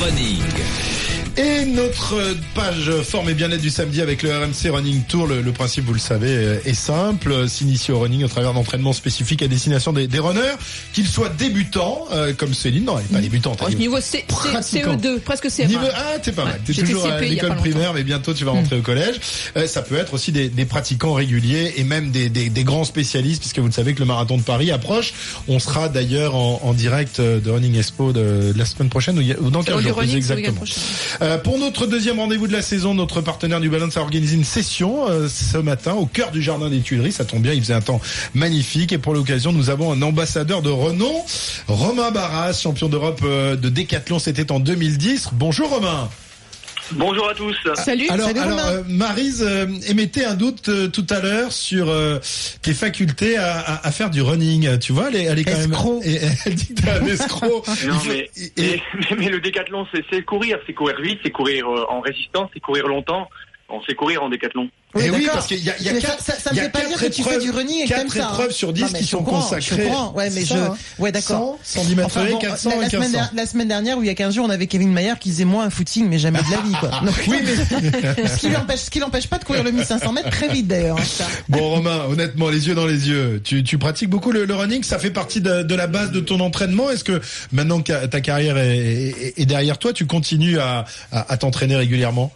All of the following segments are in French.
Running. Et notre page forme et bien-être du samedi avec le RMC Running Tour, le, le principe, vous le savez, euh, est simple. S'initier au running au travers d'entraînements spécifiques à destination des, des runners, qu'ils soient débutants, euh, comme Céline, non, elle n'est pas débutante. Oh, elle est niveau C, C- pratiquant. CE2, presque CM1. Niveau ah, t'es pas mal. Ouais, T'es toujours à CP l'école primaire, mais bientôt tu vas rentrer au collège. Euh, ça peut être aussi des, des pratiquants réguliers et même des, des, des grands spécialistes, puisque vous le savez que le marathon de Paris approche. On sera d'ailleurs en, en direct euh, de Running Expo de, de la semaine prochaine ou, dans Sur 15 du jours running, exactement. Euh, pour notre deuxième rendez-vous de la saison, notre partenaire du Balance a organisé une session euh, ce matin au cœur du jardin des Tuileries. Ça tombe bien, il faisait un temps magnifique. Et pour l'occasion, nous avons un ambassadeur de renom, Romain Barras, champion d'Europe euh, de décathlon. C'était en 2010. Bonjour Romain. Bonjour à tous. Salut, Alors, salut alors Romain. euh, Maryse euh, émettait un doute euh, tout à l'heure sur euh, tes facultés à, à- à faire du running. Tu vois, elle est, elle est quand Escroc. même. et- elle dit que t'es un escroc. Non, faut- mais, et- mais, mais- mais le décathlon, c'est c'est courir, c'est courir vite, c'est courir euh, en résistance, c'est courir longtemps. On sait courir en décathlon. Eh oui, parce qu'il y a, y a quatre, ça, ça, ça il me y a fait pas dire que tu fais du running et que quatre hein. épreuves sur 10 Non, mais qui sont consacrées. Ouais, mais je, hein. ouais, d'accord. 100, 110 mètres Enfin, bon, 400 la, et la semaine, 1500. der- la semaine dernière ou il y a 15 jours, on avait Kevin Mayer qui faisait moins un footing, mais jamais de la vie, quoi. Donc, Oui, mais ce qui l'empêche, ce qui l'empêche pas de courir le 1500 mètres très vite d'ailleurs. hein, bon, Romain, honnêtement, les yeux dans les yeux, tu, tu pratiques beaucoup le, le running. Ça fait partie de, de la base de ton entraînement. Est-ce que maintenant que ta carrière est, est- est derrière toi, tu continues à, à, à t'entraîner régulièrement?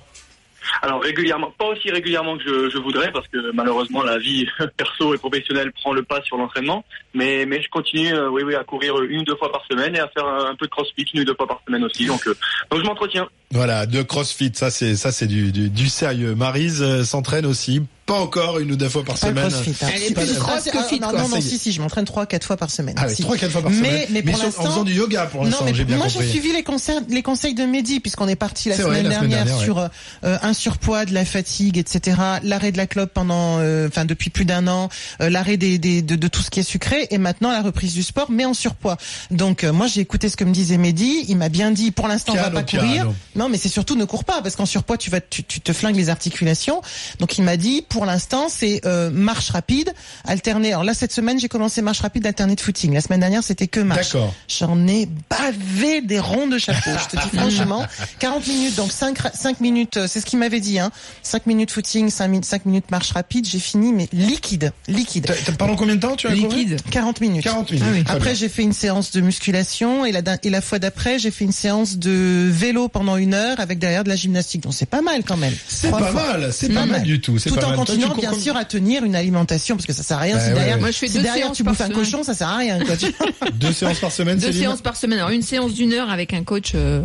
Alors régulièrement, pas aussi régulièrement que je, je voudrais, parce que malheureusement la vie perso et professionnelle prend le pas sur l'entraînement. Mais, mais je continue, euh, oui, oui, à courir une ou deux fois par semaine et à faire un, peu de crossfit une ou deux fois par semaine aussi. Donc, euh, donc je m'entretiens. Voilà, de CrossFit, ça c'est ça c'est du, du, du sérieux. Marise euh, s'entraîne aussi, pas encore une ou deux fois par Pas semaine. crossfit. hein. Elle est plus si, cross que fit, Non, non, non, si, si, je m'entraîne trois, quatre fois par semaine. Ah Si. trois quatre fois par Mais- semaine. mais pour sur- en l'instant- faisant du yoga pour Non, l'instant, mais j'ai bien moi compris. j'ai suivi les conseils, les conseils de Mehdi puisqu'on est parti la semaine, vrai, la semaine dernière, sur euh, un surpoids, de la fatigue, etc. L'arrêt de la clope pendant, euh, enfin depuis plus d'un an, euh, l'arrêt des, des- de, de tout ce qui est sucré et maintenant la reprise du sport, mais en surpoids. Donc euh, moi j'ai écouté ce que me disait Mehdi. Il m'a bien dit pour l'instant on va pas courir. piano. Non mais c'est surtout ne cours pas parce qu'en surpoids tu vas tu, tu te flingues les articulations. Donc il m'a dit pour l'instant c'est euh, marche rapide alternée. Alors là cette semaine j'ai commencé marche rapide alternée de footing. La semaine dernière c'était que marche. D'accord. J'en ai bavé des ronds de chapeau, je te dis franchement. 40 minutes, donc 5, 5 minutes, euh, c'est ce qu'il m'avait dit, hein. 5 minutes footing, 5 minutes, 5 minutes marche rapide, j'ai fini, mais liquide, liquide. Pendant combien de temps tu as couru? Liquide. 40 minutes. 40 minutes. Ah oui. Après, j'ai fait une séance de musculation et la, et la fois d'après, j'ai fait une séance de vélo pendant une heure avec derrière de la gymnastique. Donc c'est pas mal quand même. C'est pas fois. mal, c'est pas mal du tout. c'est Tout pas en mal. Toi, continuant cours bien sûr à tenir une alimentation parce que ça sert à rien Bah si ouais, derrière. Moi, je fais si deux derrière séances tu par bouffes un semaine. cochon, ça sert à rien. Quoi. Tu- Deux séances par semaine, Deux séances par semaine. Alors une séance d'une heure avec un coach euh,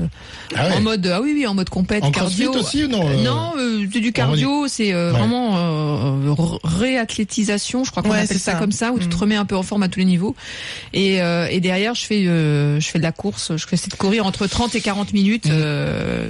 Ah ouais. en mode ah oui oui en mode compète En cardio. aussi non, euh, Non, euh, c'est du cardio, c'est euh, Ouais. vraiment euh, réathlétisation, je crois qu'on Ouais, appelle ça, ça. comme ça, où tu te Mm. remets un peu en forme à tous les niveaux. Et, euh, et derrière, je fais euh, je fais de la course, je fais de courir entre 30 et 40 minutes, euh,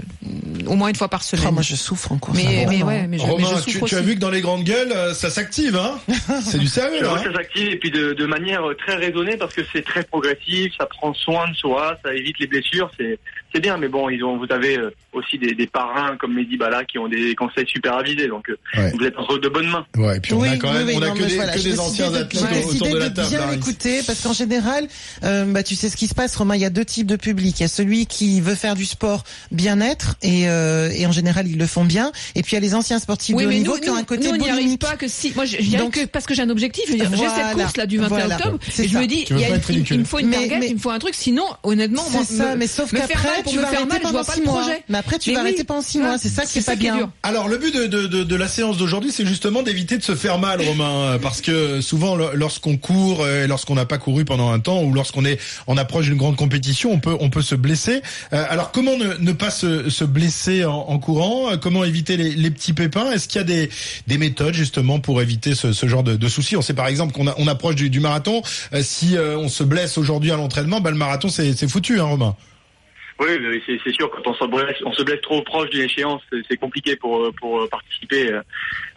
au moins une fois par semaine. Ah, moi je souffre en course. mais, mais vraiment. ouais, mais je, mais Romain, tu, as vu que dans les grandes gueules, ça s'active, hein C'est du sérieux, là. hein ça s'active et puis de, de manière très raisonnée parce que c'est très progressif, ça prend soin de soi, ça évite les blessures, c'est c'est bien. Mais bon, ils ont, vous avez euh, aussi des, des parrains comme Mehdi Bala qui ont des conseils super avisés, donc euh, Ouais. vous êtes entre de bonnes mains. Ouais, et puis on Oui, a quand oui, même, oui, on a non, que des, voilà, que j'ai des décidé anciens athlètes j'ai autour décidé de la table. bien Maryse. écouter parce qu'en général, euh, bah tu sais ce qui se passe, Romain. Il y a deux types de public. Il y a celui qui veut faire du sport bien-être et, euh, et en général ils le font bien. Et puis il y a les anciens sportifs Oui, de haut mais niveau nous, qui ont un côté nous, on n'y arrive boulimique. pas que si. Moi, j'y arrive Donc- que parce que j'ai un objectif. Je veux dire, j'ai cette Voilà. course là du 21 Voilà. octobre et je me dis, il, me faut une target, il me faut un truc. Sinon, honnêtement, ça, mais sauf qu'après tu me vas faire arrêter pendant vois pas six le mois. projet. Mais après tu Mais vas oui. arrêter pendant six Ah, mois. C'est ça qui est pas ça qui est bien. dur. Alors le but de, de, de, de la séance d'aujourd'hui, c'est justement d'éviter de se faire mal, Romain, euh, parce que souvent lo- lorsqu'on court, euh, lorsqu'on n'a pas couru pendant un temps, ou lorsqu'on est en approche d'une grande compétition, on peut on peut se blesser. Euh, alors comment ne, ne pas se, se blesser en, en courant? Comment éviter les, les petits pépins? Est-ce qu'il y a des, des méthodes justement pour éviter ce, ce genre de, de soucis? On sait par exemple qu'on a- on approche du, du marathon. Si on se blesse aujourd'hui à l'entraînement, bah, le marathon c'est c'est foutu, hein, Romain? Oui, c'est sûr, quand on se blesse, on se blesse trop proche d'une échéance, c'est- compliqué pour, euh, pour euh, participer euh,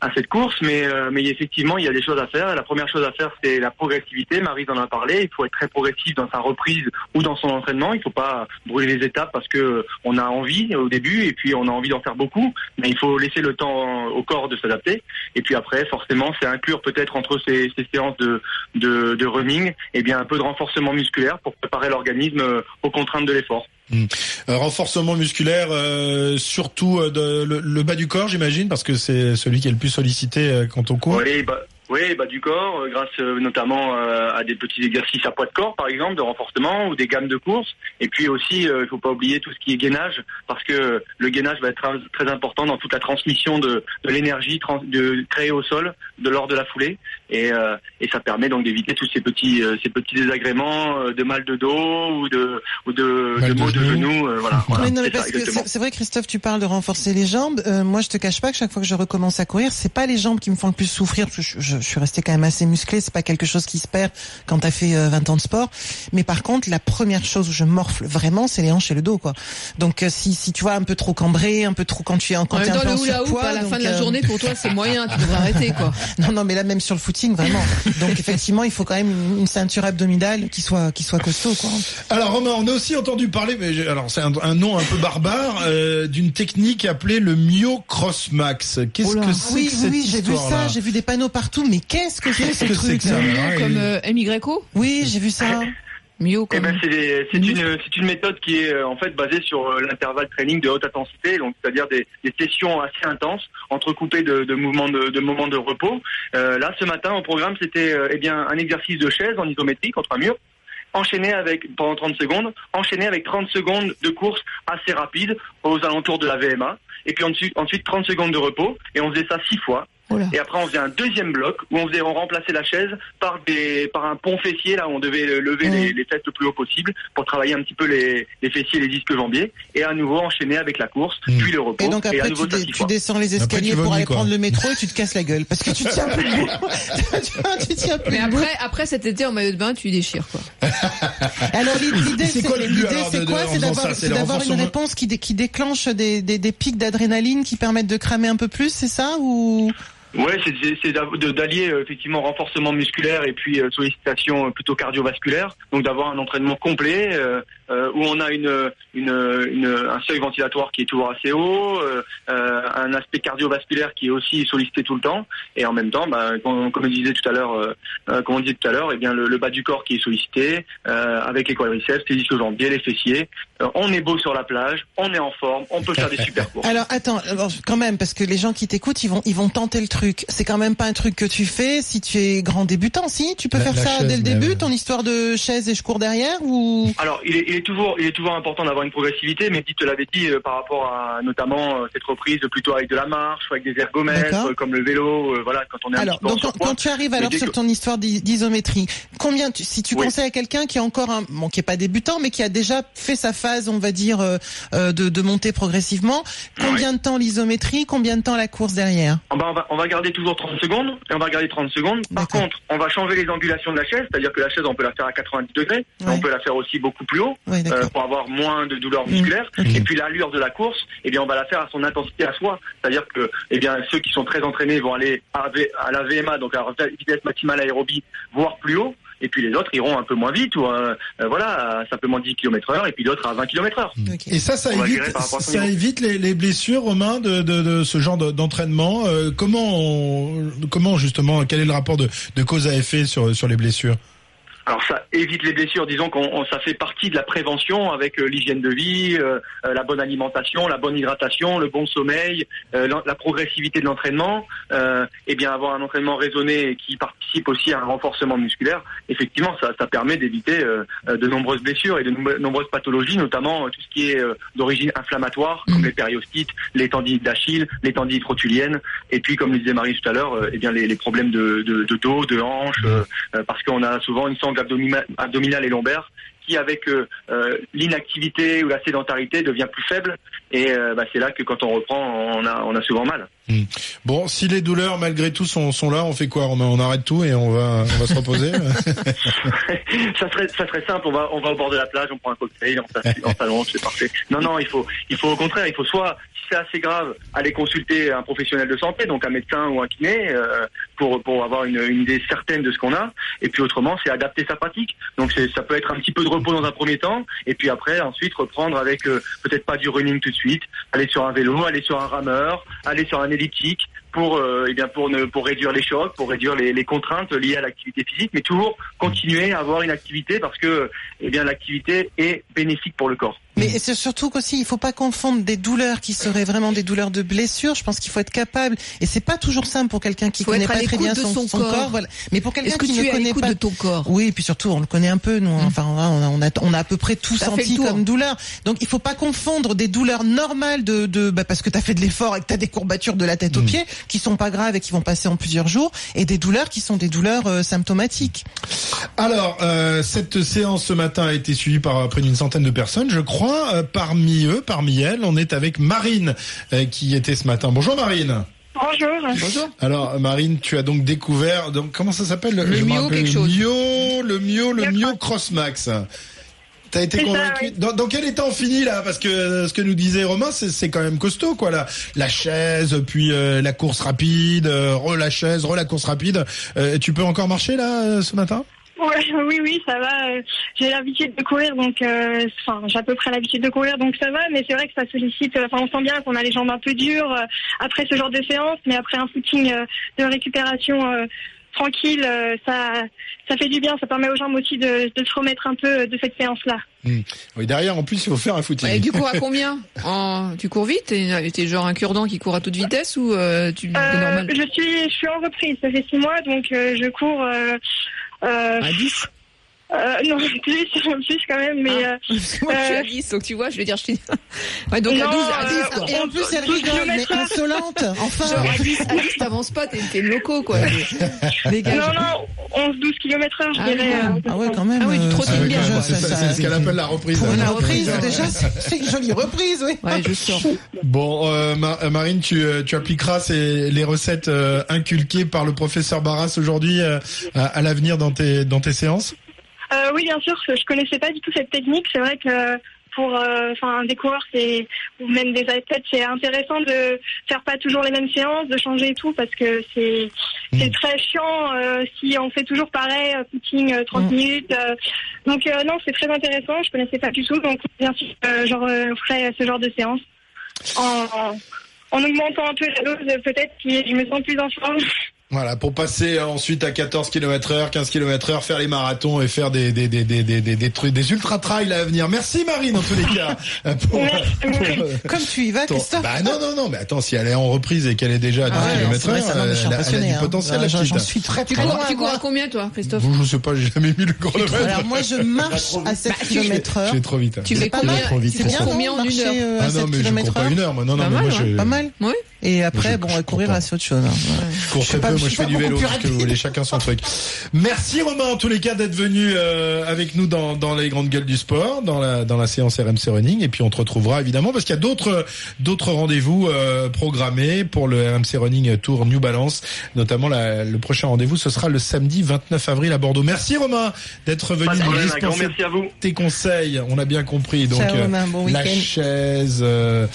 à cette course, mais, mais effectivement, il y a des choses à faire. Et la première chose à faire, c'est la progressivité. Marie en a parlé, il faut être très progressif dans sa reprise ou dans son entraînement. Il faut pas brûler les étapes parce que on a envie au début et puis on a envie d'en faire beaucoup, mais il faut laisser le temps au corps de s'adapter. Et puis après, forcément, c'est inclure peut-être entre ces, ces séances de, de, de running, eh bien un peu de renforcement musculaire pour préparer l'organisme aux contraintes de l'effort. Euh, renforcement musculaire, euh, surtout euh, le, bas du corps, j'imagine, parce que c'est celui qui est le plus sollicité quand on court. Oui, bah, bah du corps, grâce notamment à des petits exercices à poids de corps, par exemple, de renforcement ou des gammes de course. Et puis aussi, il ne faut pas oublier tout ce qui est gainage, parce que le gainage va être très important dans toute la transmission de, l'énergie créée au sol de lors de la foulée, et, et ça permet donc d'éviter tous ces petits ces petits désagréments de mal de dos ou de ou de, de maux de genoux. voilà, c'est vrai, Christophe, tu parles de renforcer les jambes. moi, je te cache pas que chaque fois que je recommence à courir, c'est pas les jambes qui me font le plus souffrir. je je suis resté quand même assez musclé. C'est pas quelque chose qui se perd quand t'as fait 20 euh, ans de sport. Mais par contre, la première chose où je morfle vraiment, c'est les hanches et le dos, quoi. Donc euh, si si tu vois un peu trop cambré, un peu trop quand tu es en quand es un peu en surpoids, à la fin de la euh, journée pour toi c'est moyen, tu devrais arrêter quoi. Non non, mais là même sur le footing vraiment. Donc effectivement, il faut quand même une, ceinture abdominale qui soit qui soit costaud, quoi. Alors Romain, on a aussi entendu parler, mais alors c'est un, nom un peu barbare, d'une technique appelée le Myo Cross Max. Qu'est-ce que c'est oui, que cette Oui, j'ai vu ça, j'ai vu des panneaux partout, mais qu'est-ce que c'est ce truc ça Comme euh, MYO Oui, j'ai vu ça. Mio eh ben, c'est une méthode qui est euh, en fait basée sur euh, l'intervalle training de haute intensité, donc c'est-à-dire des, des, sessions assez intenses entrecoupées de, de mouvements de, de, moments de repos. Euh, là, ce matin, au programme, c'était eh bien un exercice de chaise en isométrie contre un mur, enchaîné avec pendant 30 secondes, enchaîné avec 30 secondes de course assez rapide aux alentours de la VMA, et puis ensuite ensuite 30 secondes de repos, et on faisait ça six fois. Et après, on faisait un deuxième bloc où on faisait, on remplaçait la chaise par des, par un pont fessier là où on devait lever les, les, fesses le plus haut possible pour travailler un petit peu les, les fessiers, les disques jambiers, et à nouveau enchaîner avec la course, mmh. puis le repos. Et donc après, tu, descends les escaliers pour aller prendre le métro et tu te casses la gueule parce que tu tiens plus tu, tiens plus Mais après, après cet été en maillot de bain, tu déchires quoi. Alors l'idée, c'est quoi C'est quoi? C'est d'avoir une réponse qui, qui déclenche des, des, des pics d'adrénaline qui permettent de cramer un peu plus, c'est ça? Ou Ouais, c'est d'allier euh, effectivement renforcement musculaire et puis euh, sollicitation euh, plutôt cardiovasculaire. Donc d'avoir un entraînement complet où on a une, une, une, un seuil ventilatoire qui est toujours assez haut, un aspect cardiovasculaire qui est aussi sollicité tout le temps, et en même temps, bah, comme, comme, je disais tout à l'heure, comme on disait tout à l'heure, et eh bien le, bas du corps qui est sollicité avec les quadriceps, les disques jambiers, les fessiers. on est beau sur la plage, on est en forme, on peut faire des super courses. Alors attends, quand même, parce que les gens qui t'écoutent, ils vont ils vont tenter le truc. C'est quand même pas un truc que tu fais si tu es grand débutant, si? Tu peux faire ça dès le début, ton histoire de chaise et je cours derrière ou? Alors, il est, il est toujours, il est toujours important d'avoir une progressivité, mais dit te l'avait dit euh, par rapport à notamment euh, cette reprise plutôt avec de la marche, ou avec des ergomètres, euh, comme le vélo, voilà, quand on est alors, un donc, quand, tu arrives alors sur ton histoire d'isométrie, combien, tu, si tu conseilles à quelqu'un qui est encore un, bon, qui est pas débutant, mais qui a déjà fait sa phase, on va dire, de, de monter progressivement, combien de temps l'isométrie, combien de temps la course derrière? Ah bah, on va, on va garder toujours 30 secondes et on va garder 30 secondes. Par contre, on va changer les angulations de la chaise, c'est-à-dire que la chaise, on peut la faire à 90 degrés, on peut la faire aussi beaucoup plus haut euh, pour avoir moins de douleurs musculaires. Et puis l'allure de la course, eh bien, on va la faire à son intensité à soi, c'est-à-dire que, eh bien, ceux qui sont très entraînés vont aller à, la VMA, donc à la vitesse maximale aérobie, voire plus haut et puis les autres iront un peu moins vite ou euh, euh, voilà à simplement 10 km heure et puis d'autres à 20 km heure. Et ça, ça évite, ça évite les, les, blessures, Romain, de, de, de ce genre d'entraînement. Euh, comment, comment justement, quel est le rapport de, de cause à effet sur, sur les blessures? Alors ça évite les blessures, disons qu'on ça fait partie de la prévention avec euh, l'hygiène de vie, euh, euh, la bonne alimentation, la bonne hydratation, le bon sommeil, la, progressivité de l'entraînement, et bien avoir un entraînement raisonné qui participe aussi à un renforcement musculaire. Effectivement, ça, ça permet d'éviter de nombreuses blessures et de nombreuses pathologies, notamment tout ce qui est d'origine inflammatoire, comme mmh. les périostites, les tendinites d'Achille, les tendinites rotuliennes, et puis comme le disait Marie tout à l'heure, et bien les, les problèmes de, de, de, dos, de hanches, mmh. parce qu'on a souvent une sangle abdominale et lombaire qui, avec euh, euh, l'inactivité ou la sédentarité, devient plus faible. Et euh, bah, c'est là que quand on reprend, on a, on a souvent mal. Hmm. Bon, si les douleurs malgré tout sont, sont là, on fait quoi on, on, arrête tout et on va, on va se reposer? Ça serait, ça serait simple. On va, on va au bord de la plage, on prend un cocktail, on s'allonge, c'est parfait. Non, non, il faut, il faut au contraire, il faut soit c'est assez grave, aller consulter un professionnel de santé, donc un médecin ou un kiné, euh, pour, pour avoir une, une, idée certaine de ce qu'on a. Et puis autrement, c'est adapter sa pratique. Donc ça peut être un petit peu de repos dans un premier temps, et puis après, ensuite, reprendre avec euh, peut-être pas du running tout de suite, aller sur un vélo, aller sur un rameur, aller sur un elliptique, pour euh, eh bien pour ne pour réduire les chocs, pour réduire les, les contraintes liées à l'activité physique, mais toujours continuer à avoir une activité parce que eh bien l'activité est bénéfique pour le corps. Mais c'est surtout qu'aussi, il faut pas confondre des douleurs qui seraient vraiment des douleurs de blessure. Je pense qu'il faut être capable, et c'est pas toujours simple pour quelqu'un qui Faut connaît à pas très bien de son, corps. corps. Voilà. Mais pour quelqu'un qui tu ne es à connaît pas de ton corps? Oui, et puis surtout, on le connaît un peu, nous. hein. Enfin, on a, on a, on a, un peu près tout senti comme douleur. Donc, il faut pas confondre des douleurs normales de, de bah, parce que t'as fait de l'effort et que t'as des courbatures de la tête aux pieds, qui sont pas graves et qui vont passer en plusieurs jours, et des douleurs qui sont des douleurs euh, symptomatiques. Alors, euh, cette séance ce matin a été suivie par près d'une centaine de personnes, je crois. Euh, parmi eux, parmi elles, on est avec Marine euh, qui était ce matin. Bonjour Marine. Bonjour. Bonjour. Alors Marine, tu as donc découvert donc comment ça s'appelle Le Je Mio quelque chose. Mio, le Mio, le Le Mio Crossmax. T'as été convaincu oui. dans, dans quel état on finit là? Parce que euh, ce que nous disait Romain, c'est c'est quand même costaud quoi. La, la chaise, puis euh, la course rapide, euh, re la chaise, re la course rapide. Euh, tu peux encore marcher là euh, ce matin? Ouais, oui, oui, ça va. J'ai l'habitude de courir, donc, euh, enfin, j'ai à peu près l'habitude de courir, donc ça va. Mais c'est vrai que ça sollicite. Enfin, on sent bien qu'on a les jambes un peu dures euh, après ce genre de séance, mais après un footing euh, de récupération euh, tranquille, euh, ça, ça fait du bien. Ça permet aux jambes aussi de, de se remettre un peu de cette séance-là. Oui, derrière en plus il faut faire un footing. Et tu cours à combien? En... Tu cours vite? T'es genre un cure-dent qui court à toute vitesse ou euh, tu Euh, normal? je suis, je suis en reprise. Ça fait six mois, donc euh, je cours. Euh, À 10 euh, non, plus, plus quand même, mais. Ah. euh, moi, je suis à Euh, 10, donc tu vois, je veux dire, je suis... Ouais, donc à Non, 12, à 10, euh, quoi. Et en plus, elle 12 rigole, mais insolente. Enfin. Genre à 10, à 10 t'avances pas, t'es t'es loco, quoi. Dégage. Non, non, 11-12 km heure, je Ah dirais. quand même. euh, Ah ouais, quand même. Ah oui, tu trottines Ah ouais, bien, quand même, quoi. c'est ça- c'est ce qu'elle appelle la reprise. Pour La reprise, reprise, déjà, c'est une jolie reprise, oui. Ouais, je sors. Bon, euh, euh, Marine, tu, tu appliqueras ces, les recettes euh, inculquées par le professeur Barras aujourd'hui euh, à, à l'avenir dans tes, dans tes séances? Euh, oui, bien sûr, je connaissais pas du tout cette technique. C'est vrai que pour euh, enfin des coureurs, c'est ou même des athlètes, c'est intéressant de faire pas toujours les mêmes séances, de changer et tout, parce que c'est c'est très chiant euh, si on fait toujours pareil, euh, footing euh, 30 Mm. minutes. euh. donc euh, non, c'est très intéressant. Je connaissais pas du tout, donc bien sûr, euh, genre euh, ferai ce genre de séance en, en augmentant un peu la dose, peut-être si je me sens plus en forme. Voilà, pour passer ensuite à 14 km heure, 15 km heure, faire les marathons et faire des, des, des, des, des, des, des trucs, des ultra trails à venir. Merci Marine, en tous les cas. pour- Comme tu y vas, ton- Christophe. Bah non, non, non, mais attends, si elle est en reprise et qu'elle est déjà à 10 Ah ouais, km heure, elle, a- elle a du hein. potentiel, la J'en suis très Tu très loin. tu cours à combien, toi, Christophe Bon, je sais pas, j'ai jamais mis le chronomètre. Alors moi, je marche à 7 Bah, tu- km heure. J'ai trop vite. Tu fais pas combien mal. trop vite. C'est bien, combien en une heure euh, Ah 7 non, mais je cours pas une heure, moi. Non, non, Pas mais mal, moi, je, Pas mal. Oui. Et après, bon, courir, c'est autre chose. hein. Je cours très peu, moi je fais pas du vélo, ce que vous voulez, chacun son truc. Merci Romain en tous les cas d'être venu euh, avec nous dans, dans les grandes gueules du sport, dans la dans la séance RMC Running et puis on te retrouvera évidemment parce qu'il y a d'autres d'autres rendez-vous euh, programmés pour le RMC Running Tour New Balance, notamment la- le prochain rendez-vous ce sera le samedi 29 avril à Bordeaux. Merci Romain d'être venu Pas nous dispenser merci à vous. tes conseils, on a bien compris donc Ciao, euh, Romain, bon la chaise euh,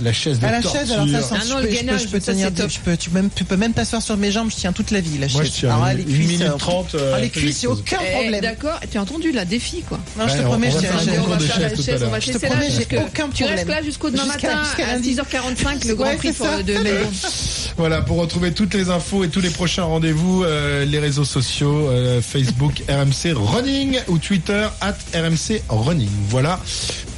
la chaise de la torture. chaise, alors ça, Ah non, le je peux- gainage, je peux ça, tenir, je peux, tu, même, tu peux même t'asseoir sur mes jambes, je tiens toute la vie, la Moi je chaise. tiens Alors, une, les une cuisses, minute euh, trente. euh, ah, les cuisses, il n'y a aucun Eh, problème. D'accord, tu as entendu la défi, quoi. Non, je te promets, on je va tiens faire la un chaise. concours on va de faire la chaise, on va te Je te laisser là. promets, j'ai aucun Tu restes problème. là jusqu'au demain matin jusqu'à à lundi. 6h45, le Grand Prix ça. de Melbourne. Voilà, pour retrouver toutes les infos et tous les prochains rendez-vous, euh, les réseaux sociaux, euh, Facebook RMC Running ou Twitter at RMC Running. Voilà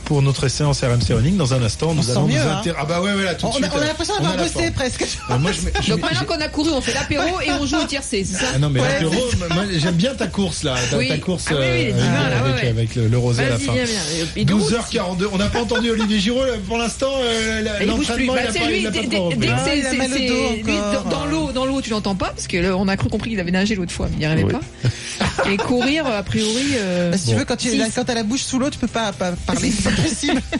pour notre séance RMC Running. Dans un instant, nous se allons sent nous mieux, hein. Ah bah ouais, ouais, là, tout de On suite. a, on a l'impression on d'avoir bossé presque. Euh, moi, je mets- je Donc mets- maintenant qu'on a couru, on fait l'apéro et on joue au tiercé, c'est ça Ah non mais Ouais, l'apéro, moi j'aime bien ta course là, ta, Oui. ta course Ah oui, oui, euh, les avec, le, le rosé à la fin. viens, viens. Et de route. 12h42, on n'a pas entendu Olivier Giraud pour l'instant, euh, il l'entraînement Bah, il n'a c'est pas, il dès, trop que Ah, dans, l'eau, dans l'eau, tu l'entends pas parce que là, on a cru compris qu'il avait nagé l'autre fois, mais il n'y arrivait pas. Et courir, a priori. euh, Bah, si tu veux, quand tu t'as la bouche sous l'eau, tu peux pas parler. Possible.